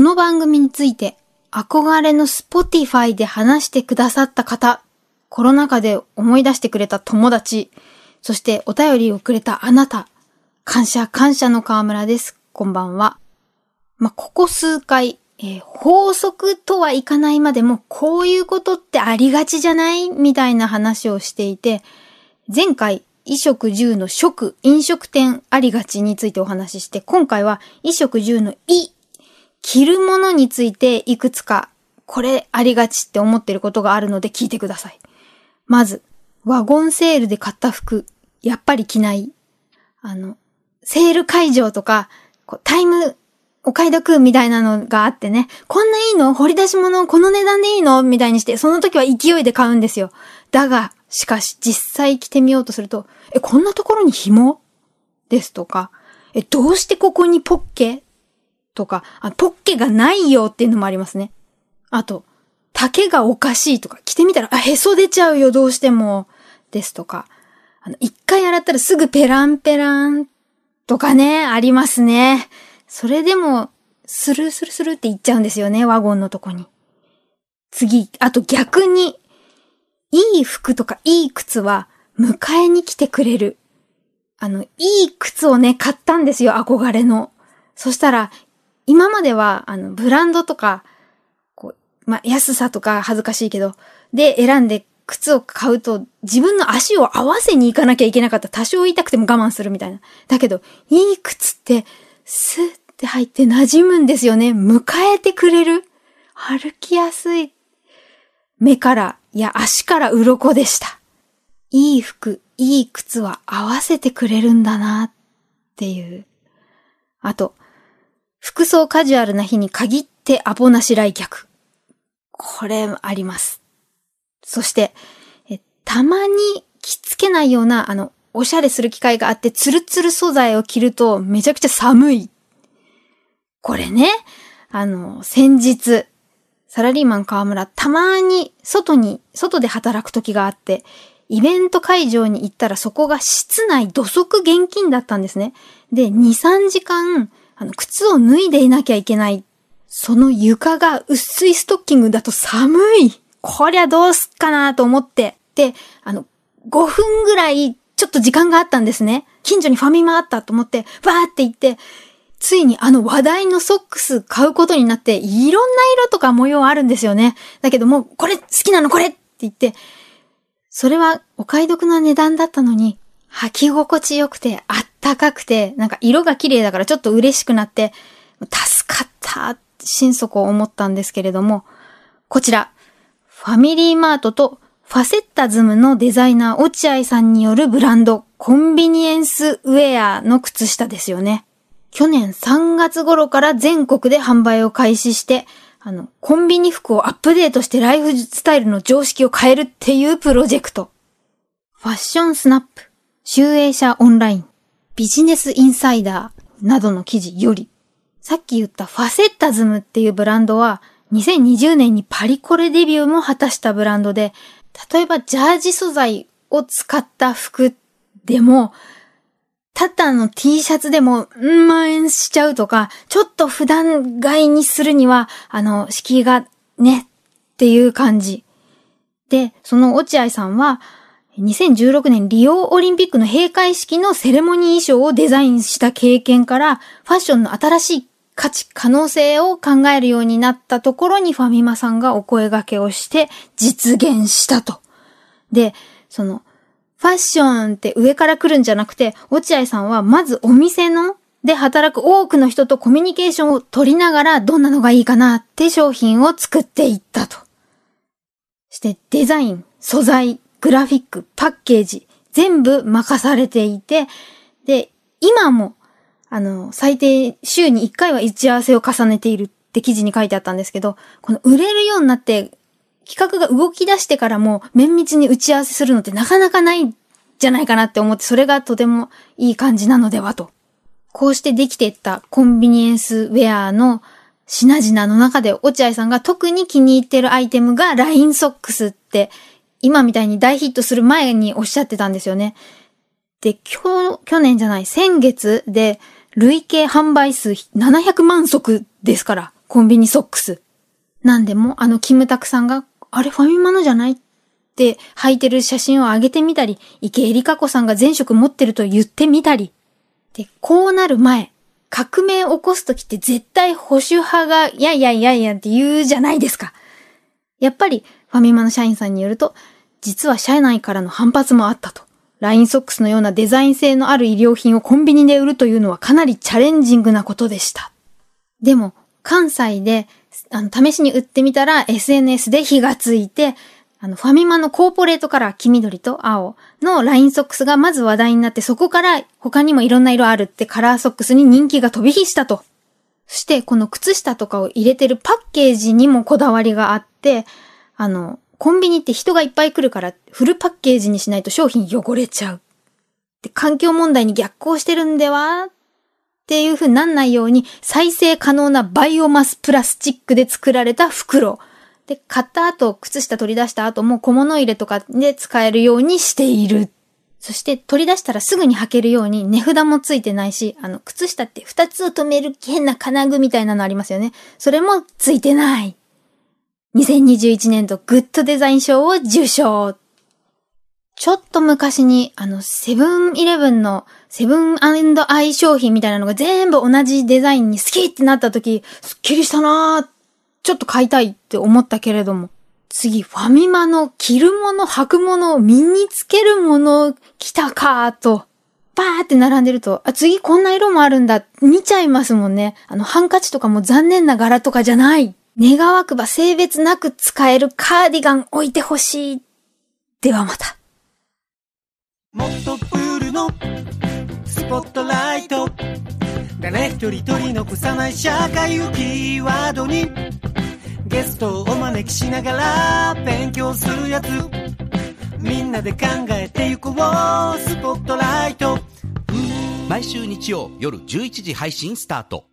この番組について憧れの Spotify で話してくださった方、コロナ禍で思い出してくれた友達、そしてお便りをくれたあなた、感謝感謝の河村です。こんばんは。まあ、ここ数回、えー、法則とはいかないまでも、こういうことってありがちじゃない？みたいな話をしていて、前回、衣食住の食、飲食店ありがちについてお話しして、今回は衣食住のい、着るものについていくつか、これありがちって思ってることがあるので聞いてください。まず、ワゴンセールで買った服、やっぱり着ない。あの、セール会場とか、タイムお買い得みたいなのがあってね、こんないいの？掘り出し物？この値段でいいの？みたいにして、その時は勢いで買うんですよ。だが、しかし実際着てみようとすると、え、こんなところに紐？ですとか、え、どうしてここにポッケ？とかあ、ポッケがないよっていうのもありますね。あと、丈がおかしいとか、着てみたら、あ、へそ出ちゃうよ、どうしても。ですとか、あの、一回洗ったらすぐペランペランとかね、ありますね。それでも、スルースルスルって言っちゃうんですよね、ワゴンのとこに。次、あと逆に、いい服とかいい靴は迎えに来てくれる。あの、いい靴をね、買ったんですよ、憧れの。そしたら、今までは、あの、ブランドとか、こう、まあ、安さとか恥ずかしいけど、で選んで靴を買うと、自分の足を合わせに行かなきゃいけなかった。多少痛くても我慢するみたいな。だけど、いい靴って、スッって入って馴染むんですよね。迎えてくれる。歩きやすい。目から、いや足から鱗でした。いい服、いい靴は合わせてくれるんだなっていう。あと、服装カジュアルな日に限ってアポなし来客。これあります。そして、たまに着付けないような、あの、おしゃれする機会があって、ツルツル素材を着るとめちゃくちゃ寒い。これね、あの、先日、サラリーマン河村、たまに外に、外で働く時があって、イベント会場に行ったらそこが室内土足現金だったんですね。で、2、3時間、あの、靴を脱いでいなきゃいけない。その床が薄いストッキングだと寒い。こりゃどうすっかなと思って。で、あの、5分ぐらい、ちょっと時間があったんですね。近所にファミマあったと思って、わーって行って、ついにあの話題のソックス買うことになって、いろんな色とか模様あるんですよね。だけどもう、これ好きなのこれって言って、それはお買い得な値段だったのに、履き心地よくて、あったかくて、なんか色が綺麗だからちょっと嬉しくなって、助かった心底思ったんですけれども、こちら、ファミリーマートとファセッタズムのデザイナー落合さんによるブランド、コンビニエンスウェアの靴下ですよね。去年3月頃から全国で販売を開始して、あの、コンビニ服をアップデートしてライフスタイルの常識を変えるっていうプロジェクト。ファッションスナップ、集英社オンライン、ビジネスインサイダーなどの記事より、さっき言ったファセッタズムっていうブランドは、2020年にパリコレデビューも果たしたブランドで、例えばジャージ素材を使った服でも、ただの T シャツでも、うんまんしちゃうとか、ちょっと普段買いにするには、あの、敷居がね、っていう感じ。で、その落合さんは、2016年リオオリンピックの閉会式のセレモニー衣装をデザインした経験から、ファッションの新しい価値、可能性を考えるようになったところにファミマさんがお声掛けをして実現したと。で、その、ファッションって上から来るんじゃなくて、落合さんはまずお店ので働く多くの人とコミュニケーションを取りながらどんなのがいいかなって商品を作っていったと。してデザイン、素材、グラフィック、パッケージ、全部任されていて、で、今も、あの、最低週に1回は打ち合わせを重ねているって記事に書いてあったんですけど、この売れるようになって企画が動き出してからも綿密に打ち合わせするのってなかなかないんじゃないかなって思って、それがとてもいい感じなのではと。こうしてできていったコンビニエンスウェアの品々の中で落合さんが特に気に入ってるアイテムがラインソックスって今みたいに大ヒットする前におっしゃってたんですよね。で、今日、去年じゃない、先月で累計販売数700万足ですから、コンビニソックス。なんでも、あのキムタクさんが、あれファミマのじゃないって履いてる写真を上げてみたり、池江璃花子さんが前職持ってると言ってみたり。で、こうなる前、革命起こすときって絶対保守派が、やいやいやいやって言うじゃないですか。やっぱり、ファミマの社員さんによると、実は社内からの反発もあったと。ラインソックスのようなデザイン性のある医療品をコンビニで売るというのはかなりチャレンジングなことでした。でも、関西で、あの、試しに売ってみたら SNS で火がついて、あの、ファミマのコーポレートカラー黄緑と青のラインソックスがまず話題になって、そこから他にもいろんな色あるってカラーソックスに人気が飛び火したと。そして、この靴下とかを入れてるパッケージにもこだわりがあって、あの、コンビニって人がいっぱい来るからフルパッケージにしないと商品汚れちゃう。で環境問題に逆行してるんではっていう風になんないように再生可能なバイオマスプラスチックで作られた袋。で、買った後、靴下取り出した後も小物入れとかで使えるようにしている。そして取り出したらすぐに履けるように値札もついてないし、あの、靴下って二つを止める変な金具みたいなのありますよね。それもついてない。2021年度グッドデザイン賞を受賞。ちょっと昔に、あの、セブンイレブンのセブンアイ商品みたいなのが全部同じデザインに好きってなった時、すっきりしたなーちょっと買いたいって思ったけれども。次、ファミマの着るもの、履くもの、身につけるもの、来たかーと。バーって並んでると、あ、次こんな色もあるんだ。見ちゃいますもんね。あの、ハンカチとかも残念な柄とかじゃない。願わくば性別なく使えるカーディガン置いてほしい。ではまた。もっとプールのスポットライト。誰一人取り残さない社会をキーワードに。ゲストをお招きしながら勉強するやつ。みんなで考えてゆこうスポットライト。毎週日曜夜11時配信スタート